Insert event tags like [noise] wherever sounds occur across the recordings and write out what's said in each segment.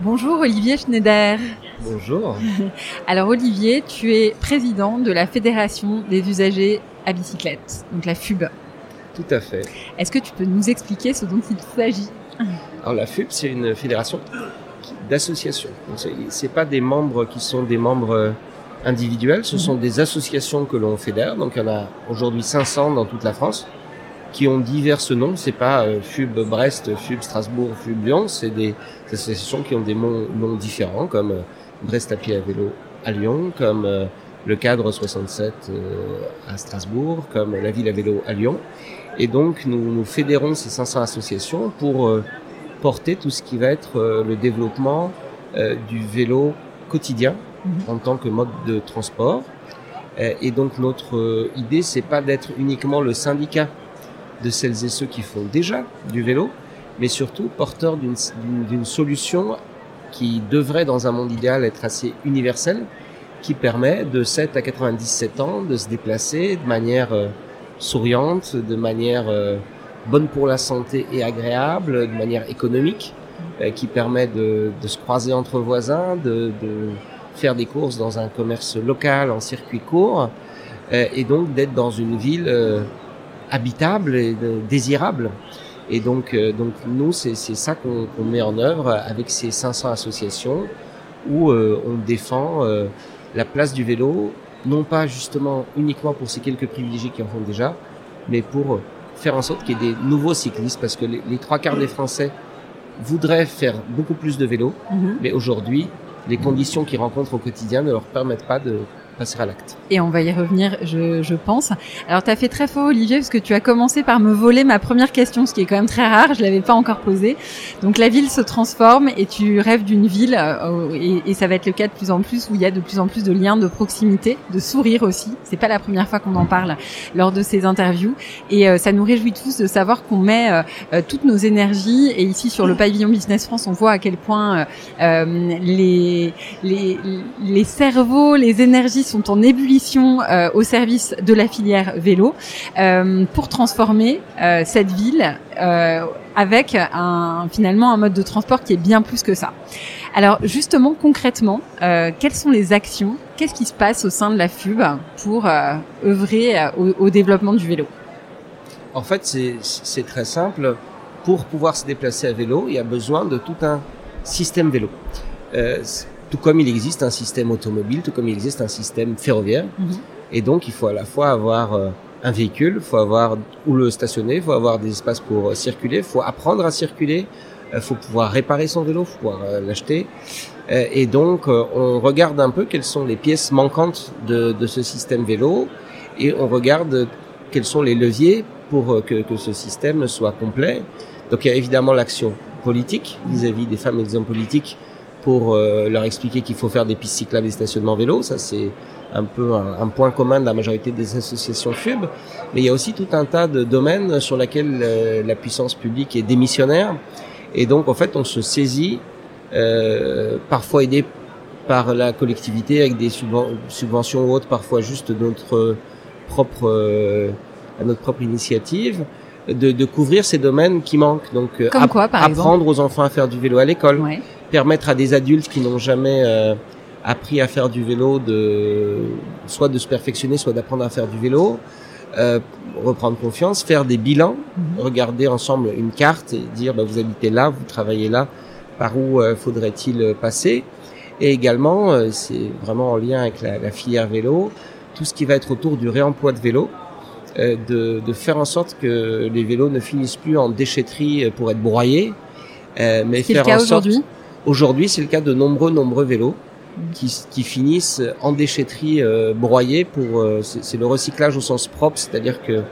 Bonjour Olivier Schneider. Bonjour. [laughs] Alors Olivier, tu es président de la Fédération des usagers à bicyclette, donc la FUB. Tout à fait. Est-ce que tu peux nous expliquer ce dont il s'agit? Alors la FUB, c'est une fédération d'associations. C'est pas des membres qui sont des membres individuels, ce sont mhm. des associations que l'on fédère. Donc il y en a aujourd'hui 500 dans toute la France qui ont divers noms. C'est pas euh, FUB Brest, FUB Strasbourg, FUB Lyon. C'est des associations qui ont des noms, différents, comme euh, Brest à pied à vélo à Lyon, comme euh, le cadre 67 à Strasbourg, comme la ville à vélo à Lyon. Et donc nous, nous fédérons ces 500 associations pour porter tout ce qui va être le développement du vélo quotidien mhm. en tant que mode de transport. Et donc notre idée, c'est pas d'être uniquement le syndicat de celles et ceux qui font déjà du vélo, mais surtout porteurs d'une solution qui devrait, dans un monde idéal, être assez universelle, qui permet de 7 à 97 ans de se déplacer de manière euh, souriante, de manière euh, bonne pour la santé et agréable, de manière économique, euh, qui permet de, de, se croiser entre voisins, de, de, faire des courses dans un commerce local en circuit court, et donc d'être dans une ville habitable et désirable. Et donc, euh, donc nous, c'est ça qu'on met en œuvre avec ces 500 associations où euh, on défend euh, la place du vélo, non pas justement uniquement pour ces quelques privilégiés qui en font déjà, mais pour faire en sorte qu'il y ait des nouveaux cyclistes, parce que les, les, trois quarts des Français voudraient faire beaucoup plus de vélo, mhm. mais aujourd'hui, les conditions qu'ils rencontrent au quotidien ne leur permettent pas de Et on va y revenir, je, je pense. Alors, tu as fait très fort, Olivier, parce que tu as commencé par me voler ma première question, ce qui est quand même très rare. Je l'avais pas encore posée. Donc, la ville se transforme et tu rêves d'une ville, euh, et, et, ça va être le cas de plus en plus, où il y a de plus en plus de liens de proximité, de sourire aussi. C'est pas la première fois qu'on en parle lors de ces interviews. Et euh, ça nous réjouit tous de savoir qu'on met euh, toutes nos énergies. Et ici, sur le pavillon Business France, on voit à quel point les, les, les cerveaux, les énergies sont en ébullition euh, au service de la filière vélo euh, pour transformer euh, cette ville avec un, finalement un mode de transport qui est bien plus que ça. Alors justement, concrètement, quelles sont les actions? Qu'est-ce qui se passe au sein de la FUB pour œuvrer au, développement du vélo? En fait, c'est très simple. Pour pouvoir se déplacer à vélo, il y a besoin de tout un système vélo. Tout comme il existe un système automobile, tout comme il existe un système ferroviaire. Mhm. Et donc, il faut à la fois avoir euh, un véhicule, il faut avoir où le stationner, il faut avoir des espaces pour euh, circuler, il faut apprendre à circuler, il faut pouvoir réparer son vélo, faut pouvoir l'acheter. Et donc, on regarde un peu quelles sont les pièces manquantes de, de, ce système vélo et on regarde quels sont les leviers pour que, que ce système soit complet. Donc, il y a évidemment l'action politique vis-à-vis -vis des femmes et des hommes politiques pour euh, leur expliquer qu'il faut faire des pistes cyclables et stationnements vélos. Ça, c'est un peu un, point commun de la majorité des associations FUB. Mais il y a aussi tout un tas de domaines sur lesquels euh, la puissance publique est démissionnaire. Et donc, en fait, on se saisit, euh, parfois aidé par la collectivité avec des subventions ou autres, parfois juste notre propre, à notre propre initiative. De, de, couvrir ces domaines qui manquent. Donc, Comme quoi, par apprendre aux enfants à faire du vélo à l'école, ouais permettre à des adultes qui n'ont jamais euh, appris à faire du vélo de soit de se perfectionner, soit d'apprendre à faire du vélo, euh, reprendre confiance, faire des bilans, mhm. regarder ensemble une carte et dire bah, vous habitez là, vous travaillez là, par où euh, faudrait-il passer Et également, euh, c'est vraiment en lien avec la, la, filière vélo, tout ce qui va être autour du réemploi de vélo. De, de, faire en sorte que les vélos ne finissent plus en déchetterie pour être broyés, mais faire le cas en sorte Aujourd'hui, c'est le cas de nombreux, nombreux vélos qui, qui finissent en déchetterie euh, broyée. Pour, euh, c'est le recyclage au sens propre, c'est-à-dire que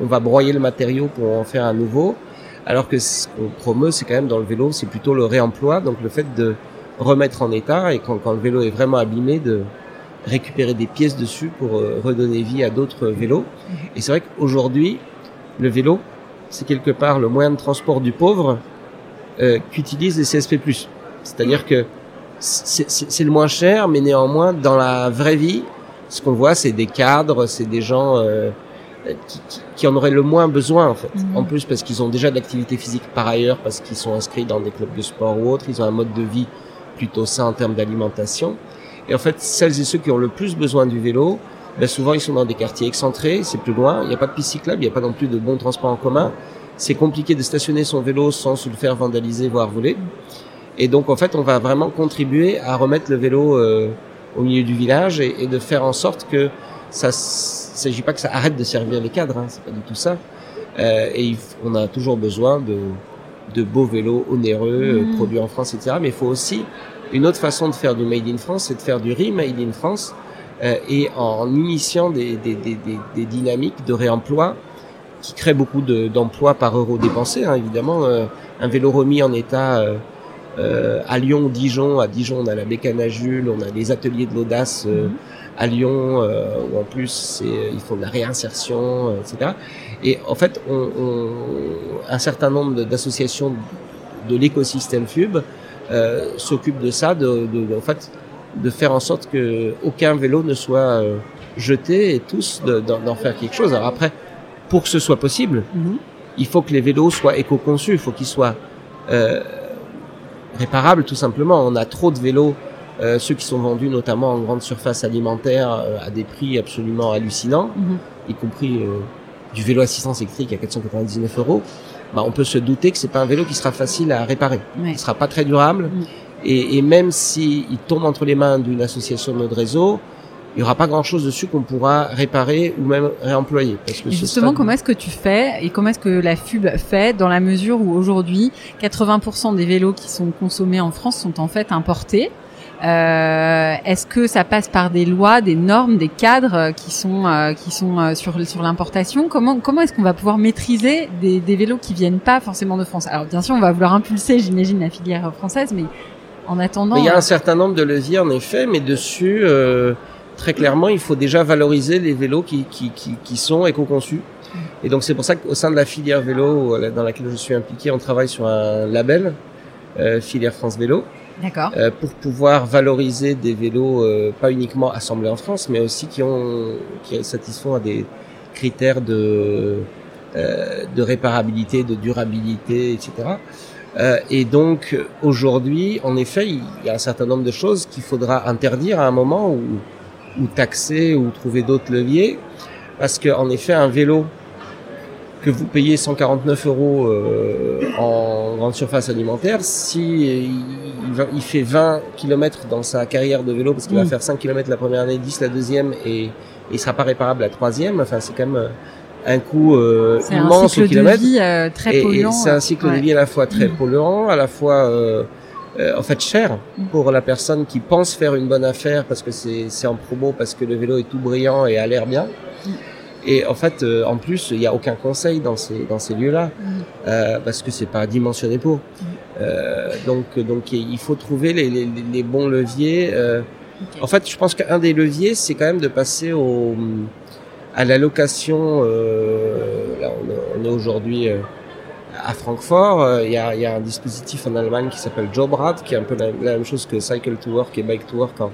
on va broyer le matériau pour en faire un nouveau. Alors que ce qu'on promeut, c'est quand même dans le vélo, c'est plutôt le réemploi, donc le fait de remettre en état et quand, quand le vélo est vraiment abîmé, de récupérer des pièces dessus pour euh, redonner vie à d'autres vélos. Et c'est vrai qu'aujourd'hui, le vélo, c'est quelque part le moyen de transport du pauvre euh, qu'utilisent les CSP+. C'est-à-dire que c'est le moins cher, mais néanmoins, dans la vraie vie, ce qu'on voit, c'est des cadres, c'est des gens euh, qui, qui, qui, en auraient le moins besoin, en fait. Mhm. En plus, parce qu'ils ont déjà de l'activité physique par ailleurs, parce qu'ils sont inscrits dans des clubs de sport ou autres, ils ont un mode de vie plutôt sain en termes d'alimentation. Et en fait, celles et ceux qui ont le plus besoin du vélo, ben souvent ils sont dans des quartiers excentrés, c'est plus loin, il n'y a pas de piste cyclable, il n'y a pas non plus de bons transports en commun. C'est compliqué de stationner son vélo sans se le faire vandaliser, voire voler. Et donc en fait, on va vraiment contribuer à remettre le vélo euh, au milieu du village et, et, de faire en sorte que ça s'agit pas que ça arrête de servir les cadres, hein, c'est pas du tout ça. Euh, et il, on a toujours besoin de, de beaux vélos onéreux, Mmh. euh, produits en France, etc. Mais il faut aussi une autre façon de faire du made in France, c'est de faire du remade in France euh, et en initiant des, des, des, des, des dynamiques de réemploi qui créent beaucoup d'emplois par euro dépensé. Hein, évidemment, euh, un vélo remis en état euh, euh, à Lyon, Dijon. À Dijon, on a la bécane à Jules, on a les ateliers de l'audace euh, à Lyon, euh, où en plus c'est, ils font de la réinsertion, euh, etc. Et en fait, on, on, un certain nombre d'associations de l'écosystème FUB euh, s'occupent de ça, de, de, de, en fait, de faire en sorte que aucun vélo ne soit euh, jeté et tous d'en faire quelque chose. Alors après, pour que ce soit possible, Mhm. il faut que les vélos soient éco-conçus, il faut qu'ils soient réparables tout simplement. On a trop de vélos, euh, ceux qui sont vendus notamment en grande surface alimentaire euh, à des prix absolument hallucinants, Mhm. y compris euh, du vélo assistance électrique à 499 euros. Bah, on peut se douter que c'est pas un vélo qui sera facile à réparer. Ouais. Il sera pas très durable. Mhm. Et, et même s'il tombe entre les mains d'une association de notre réseau, il y aura pas grand chose dessus qu'on pourra réparer ou même réemployer. Parce que justement, comment est-ce que tu fais et comment est-ce que la FUB fait dans la mesure où aujourd'hui 80% des vélos qui sont consommés en France sont en fait importés? Euh, Est-ce que ça passe par des lois, des normes, des cadres qui sont euh, qui sont euh, sur sur l'importation? Comment comment est-ce qu'on va pouvoir maîtriser des, des vélos qui viennent pas forcément de France? Alors bien sûr, on va vouloir impulser, j'imagine, la filière française, mais en attendant, Mais il y a un certain nombre de leviers en effet, mais dessus, euh, très clairement, il faut déjà valoriser les vélos qui, qui, qui, qui sont éco-conçus. Et donc c'est pour ça qu'au sein de la filière vélo euh, dans laquelle je suis impliqué, on travaille sur un label, euh, filière France Vélo, d'accord. euh, pour pouvoir valoriser des vélos euh, pas uniquement assemblés en France, mais aussi qui ont qui satisfont à des critères de euh, de réparabilité, de durabilité, etc. Euh, et donc aujourd'hui, en effet, il y a un certain nombre de choses qu'il faudra interdire à un moment ou, ou taxer ou trouver d'autres leviers, parce que en effet, un vélo que vous payez 149 euros euh, en grande surface alimentaire, si il, il fait 20 km dans sa carrière de vélo, parce qu'il va faire 5 km la première année, 10 la deuxième, et, il sera pas réparable la troisième, enfin c'est quand même euh, un coût euh, C'est un immense au cycle de kilomètre. vie euh, très polluant. c'est un cycle de vie à la fois très polluant, à la fois euh, euh, en fait cher pour la personne qui pense faire une bonne affaire parce que c'est en promo, parce que le vélo est tout brillant et a l'air bien. Et en fait, euh, en plus, il n'y a aucun conseil dans ces dans ces lieux-là euh, parce que c'est pas dimensionné pour. Euh, donc donc il faut trouver les, les, les bons leviers. euh. En fait, je pense qu'un des leviers, c'est quand même de passer au à la location. Euh, là, on est, on est aujourd'hui euh, à Francfort. Euh, Il y, a, il y a un dispositif en Allemagne qui s'appelle Jobrad, qui est un peu la, la même chose que Cycle to Work et Bike to Work en,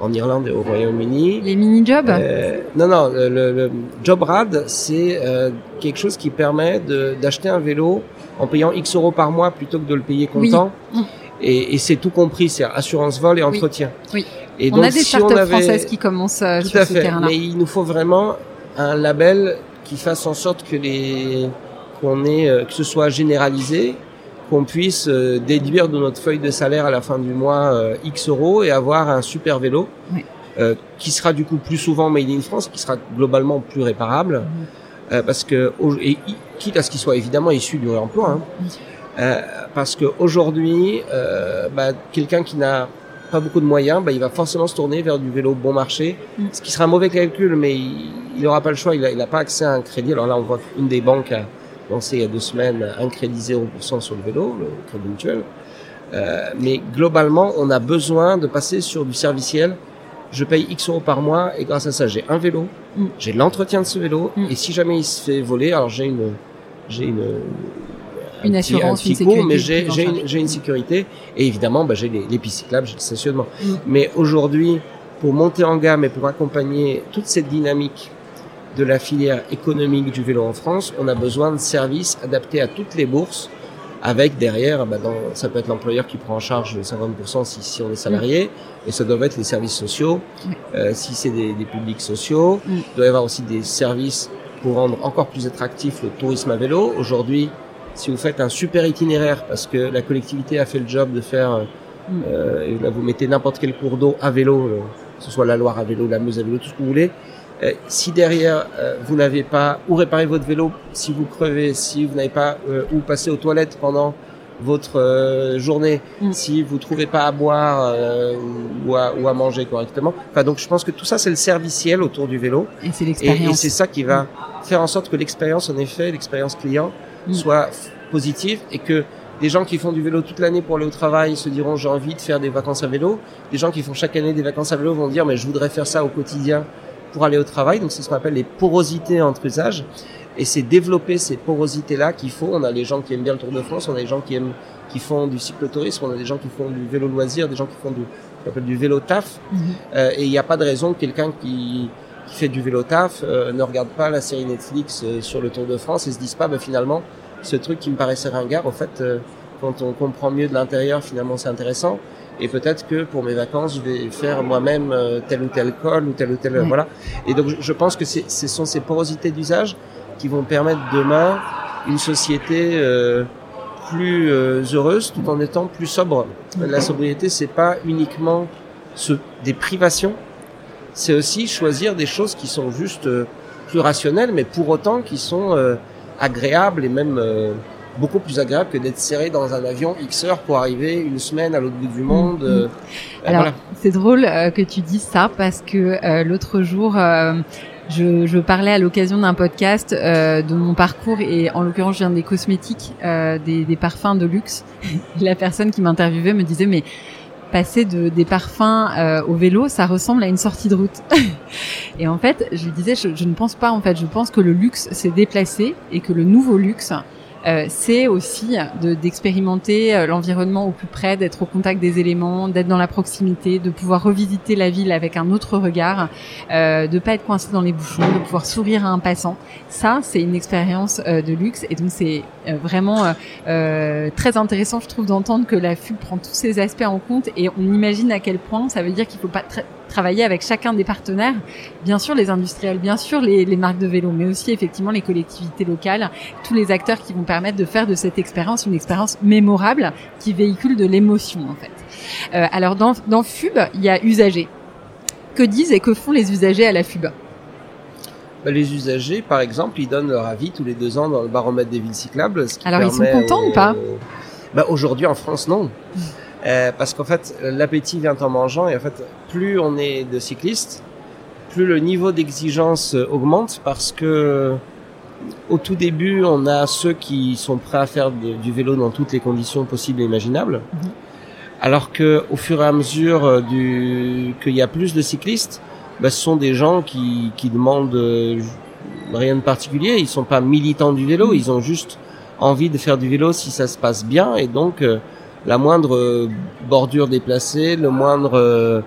en Irlande et au Royaume-Uni. Les mini-jobs? Euh, non, non, le, le, le Jobrad, c'est euh, quelque chose qui permet d'acheter un vélo en payant X euros par mois plutôt que de le payer comptant. Mm. Et, et c'est tout compris, c'est assurance vol et entretien. Oui. Et On donc, a des si startups avait... françaises qui commencent euh, Tout sur à ce fait, terrain-là. mais il nous faut vraiment un label qui fasse en sorte que les qu'on ait euh, que ce soit généralisé, qu'on puisse euh, déduire de notre feuille de salaire à la fin du mois euh, X euros et avoir un super vélo Oui. euh, qui sera du coup plus souvent made in France, qui sera globalement plus réparable, Mhm. euh, parce que et, quitte à ce qu'il soit évidemment issu du réemploi, hein, Mhm. parce que aujourd'hui, bah, quelqu'un qui n'a pas beaucoup de moyens, bah, il va forcément se tourner vers du vélo bon marché, Mm. ce qui sera un mauvais calcul, mais il n'aura pas le choix, il n'a pas accès à un crédit. Alors là, on voit qu'une des banques a lancé il y a deux semaines un crédit 0% sur le vélo, le crédit mutuel. Euh, mais globalement, on a besoin de passer sur du serviciel. Je paye X euros par mois et grâce à ça, j'ai un vélo, Mm. j'ai l'entretien de ce vélo Mm. et si jamais il se fait voler, alors j'ai une, j'ai une, Une petit- assurance, un une petit coût, sécurité mais j'ai, une, j'ai une sécurité et évidemment, bah, j'ai les, les pistes cyclables, j'ai le stationnement. Mm. Mais aujourd'hui, pour monter en gamme et pour accompagner toute cette dynamique de la filière économique du vélo en France, on a besoin de services adaptés à toutes les bourses, avec derrière, bah, dans, ça peut être l'employeur qui prend en charge 50% si, si on est salarié, et ça doit être les services sociaux, euh, si c'est des, des publics sociaux. Mm. Il doit y avoir aussi des services pour rendre encore plus attractif le tourisme à vélo. Aujourd'hui, si vous faites un super itinéraire, parce que la collectivité a fait le job de faire euh, Mm. euh, et là, vous mettez n'importe quel cours d'eau à vélo, euh, que ce soit la Loire à vélo, la Meuse à vélo, tout ce que vous voulez. Euh, si derrière euh, vous n'avez pas où réparer votre vélo, si vous crevez, si vous n'avez pas euh, où passer aux toilettes pendant votre euh, journée, Mm. si vous trouvez pas à boire euh, ou, à, ou à manger correctement. Enfin, donc je pense que tout ça c'est le serviciel autour du vélo Et c'est et, et l'expérience. c'est ça qui va faire en sorte que l'expérience en effet, l'expérience client Mm. soit positive et que des gens qui font du vélo toute l'année pour aller au travail se diront j'ai envie de faire des vacances à vélo. Des gens qui font chaque année des vacances à vélo vont dire mais je voudrais faire ça au quotidien pour aller au travail. Donc c'est ce qu'on appelle les porosités entre usages. Et c'est développer ces porosités-là qu'il faut. On a les gens qui aiment bien le Tour de France, on a des gens qui aiment, qui font du cyclotourisme, on a des gens qui font du vélo loisir, des gens qui font du, qu'on appelle du vélo taf. Mhm. Euh, et il n'y a pas de raison que quelqu'un qui, qui fait du vélo taf euh, ne regarde pas la série Netflix euh, sur le Tour de France et se dise pas, bah, finalement, ce truc qui me paraissait ringard, au fait, quand on comprend mieux de l'intérieur, finalement, c'est intéressant. Et peut-être que pour mes vacances, je vais faire moi-même euh, tel ou tel col ou tel ou tel, voilà. Et donc, je- pense que ce sont ces porosités d'usage qui vont permettre demain une société euh, plus euh, heureuse tout en étant plus sobre. La sobriété, c'est pas uniquement ce, des privations, c'est aussi choisir des choses qui sont juste euh, plus rationnelles, mais pour autant qui sont euh, agréables et même euh, beaucoup plus agréables que d'être serré dans un avion X heures pour arriver une semaine à l'autre bout du monde. Mhm. euh, Alors, voilà. c'est drôle euh, que tu dises ça parce que euh, l'autre jour, euh, je, je parlais à l'occasion d'un podcast euh, de mon parcours et en l'occurrence, je viens des cosmétiques, euh, des, des parfums de luxe. [laughs] La personne qui m'interviewait me disait mais passer de, des parfums euh, au vélo, ça ressemble à une sortie de route. [laughs] et en fait, je lui disais, je, je ne pense pas. En fait, je pense que le luxe s'est déplacé et que le nouveau luxe, euh, c'est aussi de- d'expérimenter euh, l'environnement au plus près, d'être au contact des éléments, d'être dans la proximité, de pouvoir revisiter la ville avec un autre regard, euh, de pas être coincé dans les bouchons, de pouvoir sourire à un passant. Ça, c'est une expérience euh, de luxe et donc c'est vraiment très intéressant, je trouve, d'entendre que la FUB prend tous ces aspects en compte et on imagine à quel point ça veut dire qu'il faut pas travailler avec chacun des partenaires, bien sûr les industriels, bien sûr les, les marques de vélo, mais aussi effectivement les collectivités locales, tous les acteurs qui vont permettre de faire de cette expérience une expérience mémorable qui véhicule de l'émotion en fait. Euh, alors dans, dans FUB, il y a usagers. Que disent et que font les usagers à la FUB? Bah, les usagers, par exemple, ils donnent leur avis tous les deux ans dans le baromètre des villes cyclables. Ce qui Alors, ils sont contents aux- ou pas? bah, Aujourd'hui, en France, non. Euh, parce qu'en fait, l'appétit vient en mangeant et en fait, plus on est de cyclistes, plus le niveau d'exigence augmente parce que au tout début, on a ceux qui sont prêts à faire de- du vélo dans toutes les conditions possibles et imaginables. Mhm. Alors que au fur et à mesure euh, du qu'il y a plus de cyclistes, bah, ce sont des gens qui, qui demandent euh, rien de particulier. Ils sont pas militants du vélo, Mhm. ils ont juste envie de faire du vélo si ça se passe bien. Et donc, euh, la moindre euh, bordure déplacée, le moindre euh,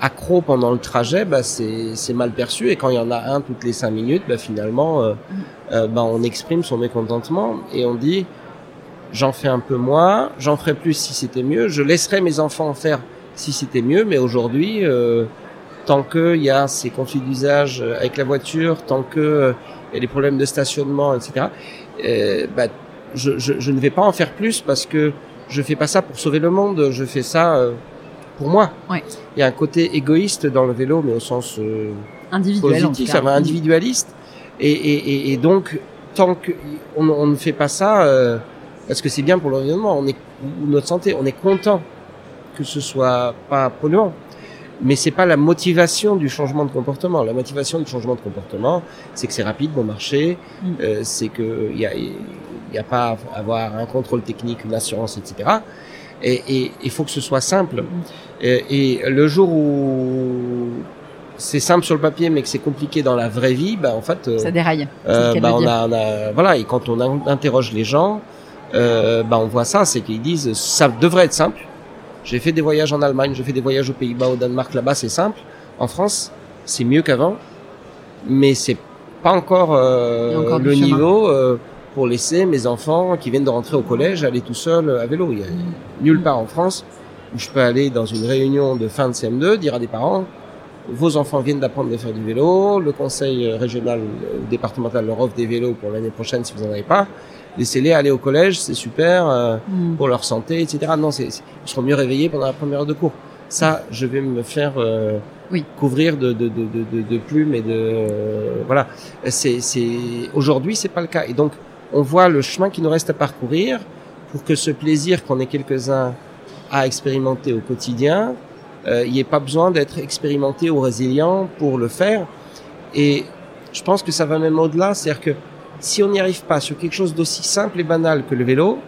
accro pendant le trajet, bah, c'est mal perçu. Et quand il y en a un toutes les cinq minutes, bah, finalement, euh, euh, bah, on exprime son mécontentement et on dit j'en fais un peu moins, j'en ferai plus si c'était mieux, je laisserai mes enfants en faire si c'était mieux, mais aujourd'hui, euh, tant qu'il y a ces conflits d'usage euh, avec la voiture, tant que euh, il y a des problèmes de stationnement, etc., bah, je, je, je ne vais pas en faire plus parce que je fais pas ça pour sauver le monde, je fais ça euh, pour moi. Ouais. Il y a un côté égoïste dans le vélo, mais au sens euh, Individuel positif, cas. enfin, individualiste. Et, et, et, et donc, tant que on, ne fait pas ça, euh, parce que c'est bien pour l'environnement, on est notre santé, on est content que ce soit pas polluant. Mais c'est pas la motivation du changement de comportement. La motivation du changement de comportement, c'est que c'est rapide, bon marché, Mm. euh, c'est que il y a, il y a pas à avoir un contrôle technique, une assurance, etc. Et il faut que ce soit simple. Et, et le jour où c'est simple sur le papier, mais que c'est compliqué dans la vraie vie, bah en fait, euh, Ça déraille. euh, bah, le on dire. a, on a- voilà. Et quand on in- interroge les gens, euh, bah on voit ça, c'est qu'ils disent ça devrait être simple. J'ai fait des voyages en Allemagne, j'ai fait des voyages aux Pays-Bas, au Danemark, là-bas c'est simple. En France, c'est mieux qu'avant, mais c'est pas encore, euh, le niveau euh, pour laisser mes enfants qui viennent de rentrer au collège aller tout seuls à vélo. Il y a nulle part en France où je peux aller dans une réunion de fin de CM2 dire à des parents vos enfants viennent d'apprendre à faire du vélo, le conseil régional ou départemental leur offre des vélos pour l'année prochaine si vous en avez pas. Laissez-les aller au collège, c'est super euh, Mm. pour leur santé, etc. Non, c'est, ils seront mieux réveillés pendant la première heure de cours. Ça, je vais me faire euh, Oui. couvrir de, de, de, de, de, de plumes et de euh, voilà. C'est, c'est aujourd'hui, c'est pas le cas. Et donc, on voit le chemin qui nous reste à parcourir pour que ce plaisir qu'on est quelques-uns à expérimenter au quotidien, euh, il n'y ait pas besoin d'être expérimenté ou résilient pour le faire. Et je pense que ça va même au-delà, c'est-à-dire que si on n'y arrive pas sur quelque chose d'aussi simple et banal que le vélo,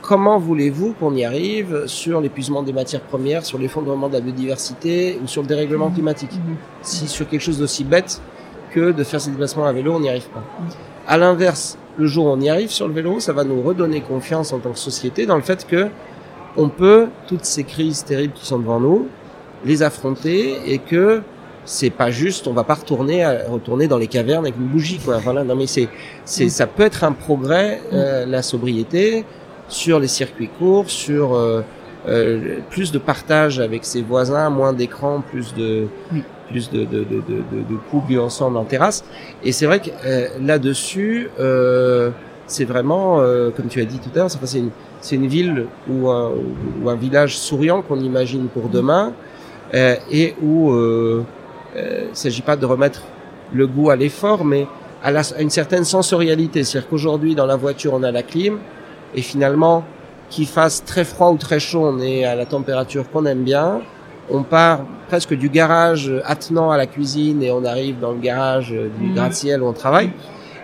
comment voulez-vous qu'on y arrive sur l'épuisement des matières premières, sur l'effondrement de la biodiversité ou sur le dérèglement climatique? Mhm. Si sur quelque chose d'aussi bête que de faire ces déplacements à vélo, on n'y arrive pas. À l'inverse, le jour où on y arrive sur le vélo, ça va nous redonner confiance en tant que société dans le fait que on peut toutes ces crises terribles qui sont devant nous les affronter et que c'est pas juste on va pas retourner à- retourner dans les cavernes avec une bougie quoi voilà non mais c'est c'est Mm. ça peut être un progrès euh, la sobriété sur les circuits courts sur euh, euh, plus de partage avec ses voisins moins d'écran plus de Oui. plus de de de de, de, de coups bu ensemble en terrasse et c'est vrai que euh, là-dessus euh, c'est vraiment euh, comme tu as dit tout à l'heure c'est une c'est une ville ou un, ou un village souriant qu'on imagine pour demain euh, et où euh, euh, il s'agit pas de remettre le goût à l'effort, mais à, la- à une certaine sensorialité. C'est-à-dire qu'aujourd'hui, dans la voiture, on a la clim, et finalement, qu'il fasse très froid ou très chaud, on est à la température qu'on aime bien. On part presque du garage attenant à la cuisine et on arrive dans le garage du Mhm. gratte-ciel où on travaille,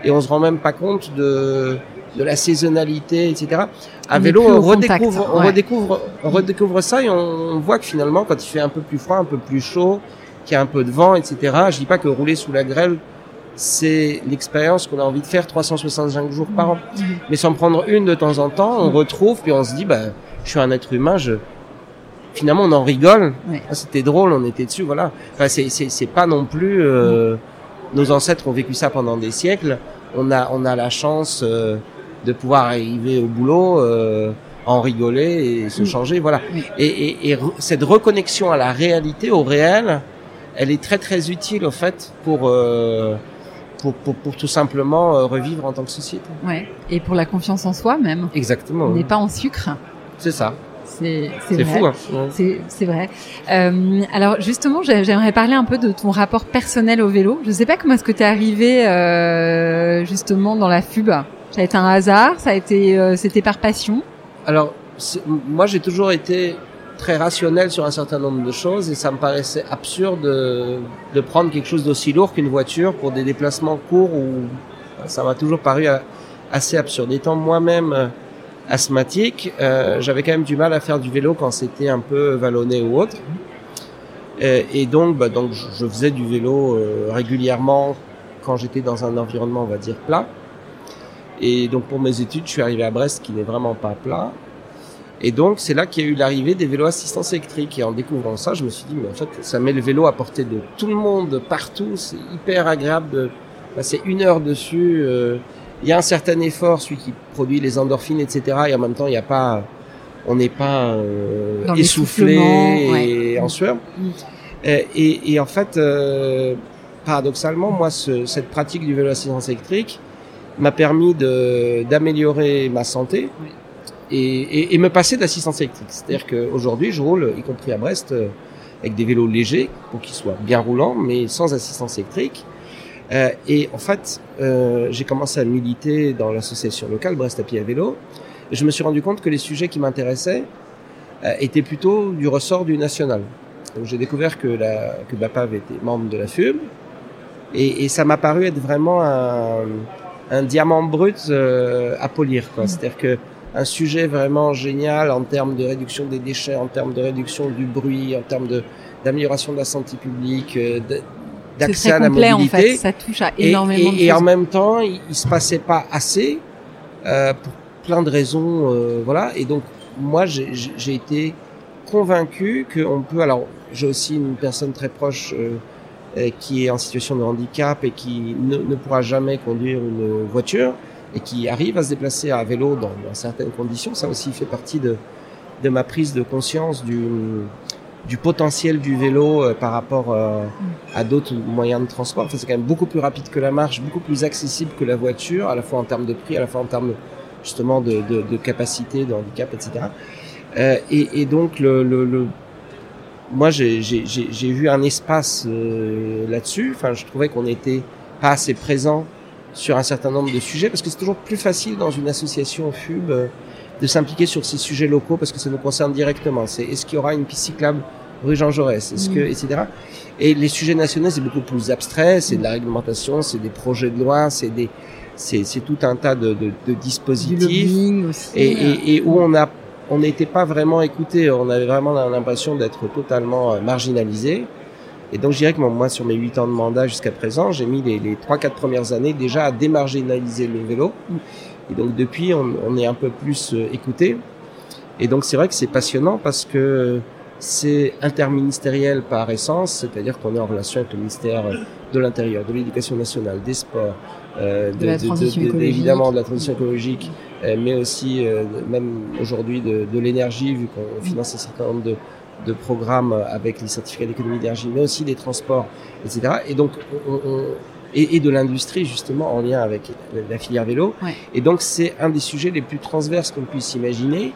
et on se rend même pas compte de de la saisonnalité, etc. À On vélo, on contact, redécouvre, on redécouvre, on redécouvre ça et on voit que finalement, quand il fait un peu plus froid, un peu plus chaud, qu'il y a un peu de vent, etc. Je dis pas que rouler sous la grêle, c'est l'expérience qu'on a envie de faire 365 jours par an. Mhm. Mais sans prendre une de temps en temps, on retrouve puis on se dit, bah, je suis un être humain, je, finalement, on en rigole. Ouais. Ah, C'était drôle, on était dessus, voilà. Enfin, c'est, c'est, c'est pas non plus, euh, nos ancêtres ont vécu ça pendant des siècles. On a, on a la chance, euh, de pouvoir arriver au boulot, euh, en rigoler et se Oui. changer, voilà. Oui. Et, et, cette reconnexion à la réalité, au réel, elle est très très utile au fait pour euh, pour, pour, pour tout simplement euh, revivre en tant que société. Ouais. Et pour la confiance en soi même. Exactement. On n'est pas en sucre. C'est ça. C'est fou. Hein. Ouais. C'est vrai. Euh, alors justement, j'ai- j'aimerais parler un peu de ton rapport personnel au vélo. Je sais pas comment est-ce que tu es arrivé euh, justement dans la FUB. Ça a été un hasard, ça a été, euh, c'était par passion? Alors, moi, j'ai toujours été très rationnel sur un certain nombre de choses et ça me paraissait absurde de, prendre quelque chose d'aussi lourd qu'une voiture pour des déplacements courts ou ça m'a toujours paru euh, assez absurde. Étant moi-même euh, asthmatique, euh, j'avais quand même du mal à faire du vélo quand c'était un peu vallonné ou autre. Et donc, bah, donc, je- faisais du vélo régulièrement quand j'étais dans un environnement, on va dire, plat. Et donc pour mes études, je suis arrivé à Brest qui n'est vraiment pas plat. Et donc c'est là qu'il y a eu l'arrivée des vélos assistance électrique. Et en découvrant ça, je me suis dit, mais en fait, ça met le vélo à portée de tout le monde, partout. C'est hyper agréable de passer une heure dessus. euh, Il y a un certain effort, celui qui produit les endorphines, etc. Et en même temps, il n'y a pas, on n'est pas euh, essoufflé et ouais. en sueur. Mm. Euh, et, et en fait, euh, paradoxalement, moi, ce- cette pratique du vélo assistance électrique m'a permis d'améliorer ma santé Oui. Et, et, et me passer d'assistance électrique. C'est-à-dire qu'aujourd'hui, je roule, y compris à Brest, euh, avec des vélos légers pour qu'ils soient bien roulants, mais sans assistance électrique. Euh, et en fait, euh, j'ai commencé à militer dans l'association locale Brest à pied à vélo. Et je me suis rendu compte que les sujets qui m'intéressaient euh, était plutôt du ressort du national. Donc j'ai découvert que, la, que Bapave était membre de la FUB et, et ça m'a paru être vraiment un, un diamant brut euh, à polir. quoi. C'est-à-dire que un sujet vraiment génial en termes de réduction des déchets, en termes de réduction du bruit, en termes d'amélioration de la santé publique, euh, d'accès à la complet en mobilité. fait, ça touche à Et, énormément de et, et en même temps, il, il se passait pas assez euh, pour plein de raisons, euh, voilà. Et donc moi, j'ai- été convaincu qu'on peut. Alors, j'ai aussi une personne très proche euh, qui est en situation de handicap et qui ne, ne pourra jamais conduire une voiture et qui arrive à se déplacer à vélo dans, certaines conditions. Ça aussi fait partie de, ma prise de conscience du, potentiel du vélo euh, par rapport euh, à d'autres moyens de transport. Enfin, c'est quand même beaucoup plus rapide que la marche, beaucoup plus accessible que la voiture, à la fois en termes de prix, à la fois en termes justement de, capacité, de handicap, etc. Euh, et, donc moi j'ai vu un espace là-dessus. Enfin, je trouvais qu'on était pas assez présent sur un certain nombre de sujets parce que c'est toujours plus facile dans une association FUB euh, de s'impliquer sur ces sujets locaux parce que ça nous concerne directement. C'est est-ce qu'il y aura une piste cyclable rue Jean Jaurès, est-ce que Mm. etc. Et les sujets nationaux c'est beaucoup plus abstrait, c'est de la réglementation, c'est des projets de loi, c'est des c'est c'est tout un tas de, de, de dispositifs aussi. et, et, et où on a on n'était pas vraiment écouté, on avait vraiment l'impression d'être totalement euh, marginalisé. Et donc je dirais que moi, sur mes huit ans de mandat jusqu'à présent, j'ai mis les, les trois quatre premières années déjà à démarginaliser le vélo. Mm. Et donc depuis, on, on est un peu plus euh, écouté. Et donc c'est vrai que c'est passionnant parce que c'est interministériel par essence, c'est-à-dire qu'on est en relation avec le ministère de l'Intérieur, de l'Éducation nationale, des Sports, euh, De la évidemment de la transition écologique, euh, mais aussi euh, même aujourd'hui de, de l'énergie, vu qu'on finance un certain nombre de, de programmes avec les certificats d'économie d'énergie, mais aussi des transports, etc. Et donc, on, on- et, et de l'industrie justement en lien avec la, la filière vélo. Ouais. Et donc, c'est un des sujets les plus transverses qu'on puisse imaginer.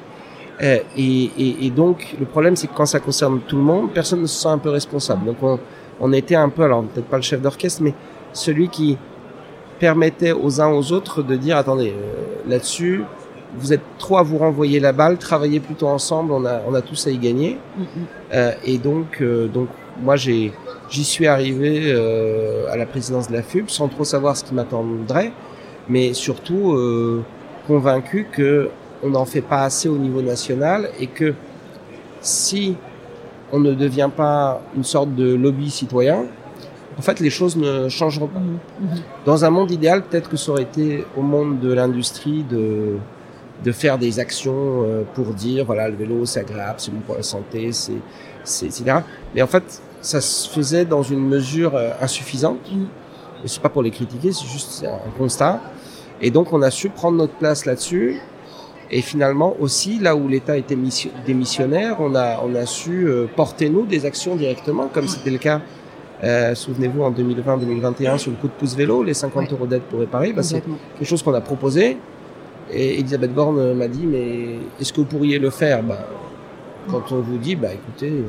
Euh, et, et, et donc, le problème, c'est que quand ça concerne tout le monde, personne ne se sent un peu responsable. Donc, on, on était un peu, alors peut-être pas le chef d'orchestre, mais celui qui permettait aux uns aux autres de dire attendez euh, là-dessus vous êtes trop à vous renvoyer la balle travaillez plutôt ensemble on a on a tous à y gagner Mm, mm. Euh, et donc euh, donc moi j'ai j'y suis arrivé euh, à la présidence de la FUB sans trop savoir ce qui m'attendrait mais surtout euh, convaincu que on n'en fait pas assez au niveau national et que si on ne devient pas une sorte de lobby citoyen en fait les choses ne changeront pas mhm. dans un monde idéal, peut-être que ça aurait été au monde de l'industrie de de faire des actions euh, pour dire voilà le vélo c'est agréable, c'est bon pour la santé, c'est c'est etc. Mais en fait, ça se faisait dans une mesure euh, insuffisante. Mm. Et c'est pas pour les critiquer, c'est juste un constat. Et donc on a su prendre notre place là-dessus. Et finalement aussi là où l'État était mission- démissionnaire, on a on a su euh, porter nous des actions directement, comme c'était le cas. euh, Souvenez-vous en 2020-2021 sur le coup de pouce vélo, les 50 Ouais. euros d'aide pour réparer, bah, c'est quelque chose qu'on a proposé. Et Elisabeth Borne m'a dit, mais est-ce que vous pourriez le faire? Bah, Quand on vous dit, bah écoutez, euh,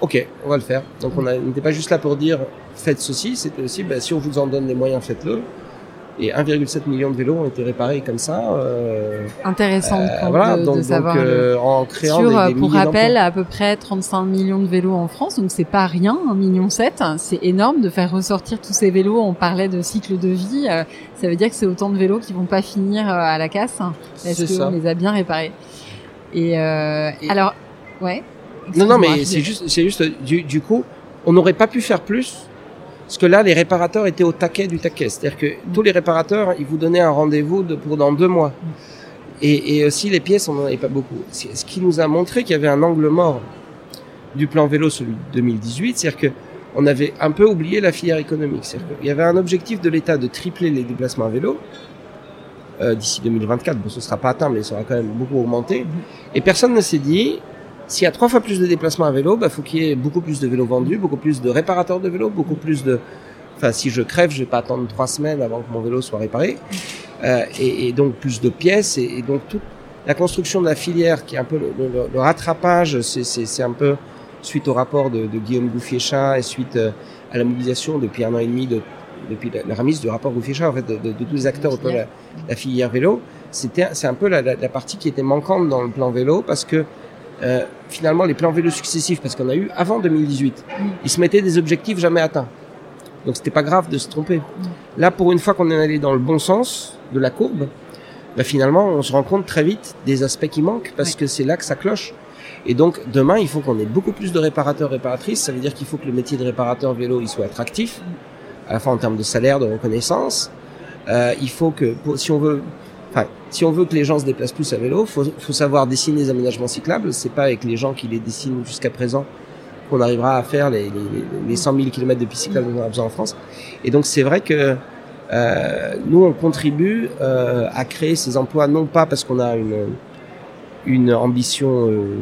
ok, on va le faire. Donc on n'était pas juste là pour dire, faites ceci, c'était aussi, bah, si on vous en donne les moyens, faites-le. Et 1,7 million de vélos ont été réparés comme ça. euh, Intéressant de, euh, voilà, de, donc, de savoir. donc, le- euh, en créant Sur, des, euh, des pour rappel, à peu près 35 millions de vélos en France, donc c'est pas rien, 1 million 7, c'est énorme de faire ressortir tous ces vélos. On parlait de cycle de vie, euh, ça veut dire que c'est autant de vélos qui vont pas finir euh, à la casse hein, parce qu'on les a bien réparés. Et, euh, Et- alors, ouais. Non, non, mais c'est juste, c'est juste, du, du coup, on n'aurait pas pu faire plus. Parce que là, les réparateurs étaient au taquet du taquet. C'est-à-dire que tous les réparateurs, ils vous donnaient un rendez-vous de, pour dans deux mois. Et, aussi, les pièces, on n'en avait pas beaucoup. Ce qui nous a montré qu'il y avait un angle mort du plan vélo, celui de 2018. C'est-à-dire que on avait un peu oublié la filière économique. C'est-à-dire qu'il y avait un objectif de l'État de tripler les déplacements à vélo euh, d'ici 2024. Bon, ce sera pas atteint, mais ça aura quand même beaucoup augmenté. Et personne ne s'est dit, s'il y a trois fois plus de déplacements à vélo, bah, faut qu'il y ait beaucoup plus de vélos vendus, beaucoup plus de réparateurs de vélos, beaucoup plus de... Enfin, si je crève, je vais pas attendre trois semaines avant que mon vélo soit réparé. Euh, et, et donc, plus de pièces. Et, et donc, toute la construction de la filière, qui est un peu le, le- le rattrapage, c'est- un peu suite au rapport de, de Guillaume Gouffier-Chat et suite euh, à la mobilisation depuis un an et demi, de, depuis la, la remise du rapport Gouffier-Chat, en fait, de, de- tous les acteurs autour de la, la filière vélo. C'était, c'est un peu la, la partie qui était manquante dans le plan vélo parce que euh, finalement les plans vélo successifs, parce qu'on a eu avant 2018, ils se mettaient des objectifs jamais atteints. Donc c'était pas grave de se tromper. Là, pour une fois qu'on est allé dans le bon sens de la courbe, bah, finalement, on se rend compte très vite des aspects qui manquent parce que c'est là que ça cloche. Et donc demain, il faut qu'on ait beaucoup plus de réparateurs, réparatrices. Ça veut dire qu'il faut que le métier de réparateur vélo il soit attractif, à la fois en termes de salaire, de reconnaissance. Euh, il faut que, si on veut, enfin, si on veut que les gens se déplacent plus à vélo, faut, faut savoir dessiner les aménagements cyclables. C'est pas avec les gens qui les dessinent jusqu'à présent qu'on arrivera à faire les, les, les 100 000 km de pistes cyclables qu'on a besoin en France. Et donc c'est vrai que euh, nous on contribue euh, à créer ces emplois non pas parce qu'on a une ambition euh,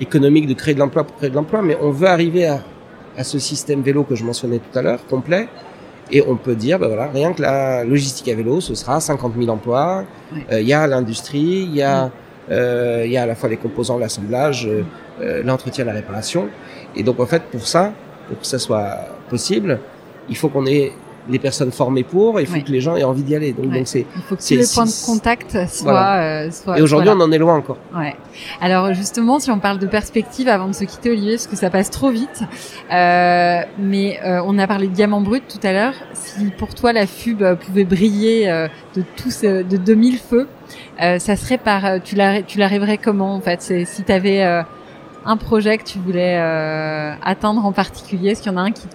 économique de créer de l'emploi pour créer de l'emploi, mais on veut arriver à ce système vélo que je mentionnais tout à l'heure, complet, et on peut dire, ben voilà, rien que la logistique à vélo, ce sera 50 000 emplois. Euh, Il y a l'industrie, il y a, euh, il y a à la fois les composants, l'assemblage, euh, l'entretien, la réparation. Et donc en fait, pour ça, pour que ça soit possible, il faut qu'on ait les personnes formées pour, il faut Ouais. que les gens aient envie d'y aller. Donc Ouais. donc c'est Il faut que c'est- points de contact soient, Voilà. euh, et aujourd'hui on en est loin encore. Ouais. Alors justement, si on parle de perspective avant de se quitter, Olivier, parce que ça passe trop vite, euh, mais euh, on a parlé de diamant brut tout à l'heure. Si pour toi la FUB pouvait briller de tous de 2000 feux, ça serait par tu la tu la rêverais comment en fait? C'est si tu avais un projet que tu voulais atteindre en particulier, est-ce qu'il y en a un qui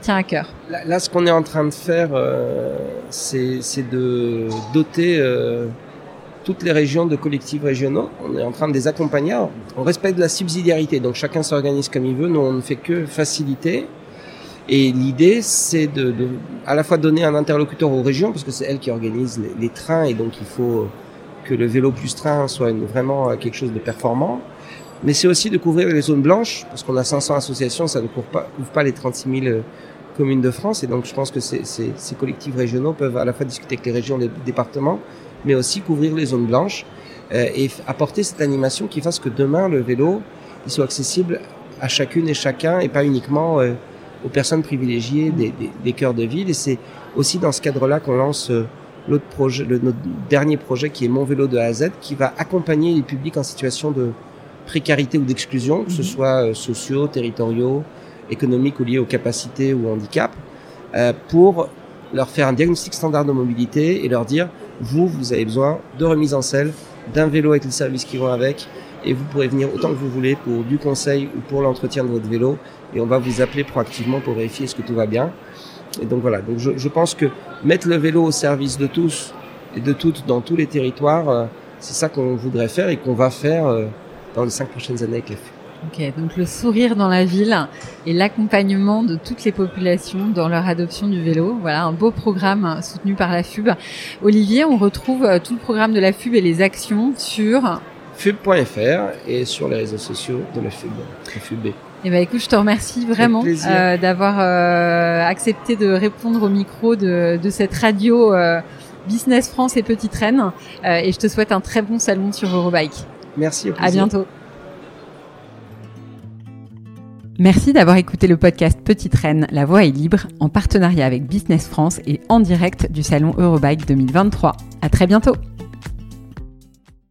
tient à cœur Là, ce qu'on est en train de faire, euh, c'est de doter euh, toutes les régions de collectifs régionaux. On est en train de les accompagner. On respecte la subsidiarité, donc chacun s'organise comme il veut. Nous, on ne fait que faciliter. Et l'idée, c'est de, à la fois donner un interlocuteur aux régions, parce que c'est elles qui organisent les, trains, et donc il faut que le vélo plus train soit vraiment quelque chose de performant. Mais c'est aussi de couvrir les zones blanches, parce qu'on a 500 associations, ça ne couvre pas, couvre pas les 36 000 communes de France. Et donc, je pense que ces, ces, ces collectifs régionaux peuvent à la fois discuter avec les régions, les départements, mais aussi couvrir les zones blanches euh, et apporter cette animation qui fasse que demain, le vélo, il soit accessible à chacune et chacun et pas uniquement euh, aux personnes privilégiées des, des, des cœurs de ville. Et c'est aussi dans ce cadre-là qu'on lance euh, l'autre projet, le, notre dernier projet qui est Mon vélo de A à Z, qui va accompagner les publics en situation de précarité ou d'exclusion, que ce Mhm. soit sociaux, territoriaux, économiques ou liés aux capacités ou au handicap, euh, pour leur faire un diagnostic standard de mobilité et leur dire, vous, vous avez besoin de remise en selle, d'un vélo avec les services qui vont avec, et vous pourrez venir autant que vous voulez pour du conseil ou pour l'entretien de votre vélo, et on va vous appeler proactivement pour vérifier est-ce que tout va bien. Et donc voilà, donc je, pense que mettre le vélo au service de tous et de toutes dans tous les territoires, euh, c'est ça qu'on voudrait faire et qu'on va faire euh, dans les cinq prochaines années avec FU. Ok, donc le sourire dans la ville et l'accompagnement de toutes les populations dans leur adoption du vélo. Voilà, un beau programme soutenu par la FUB. Olivier, on retrouve euh, tout le programme de la FUB et les actions sur... FUB.fr et sur les réseaux sociaux de la FUB, la FUB. Eh ben écoute, je te remercie vraiment euh, d'avoir euh, accepté de répondre au micro de, de cette radio euh, Business France et Petite Reine. Et je te souhaite un très bon salon sur Eurobike. Merci, au À bientôt. Merci d'avoir écouté le podcast Petite Reine, la voix est libre, en partenariat avec Business France et en direct du salon Eurobike 2023. À très bientôt.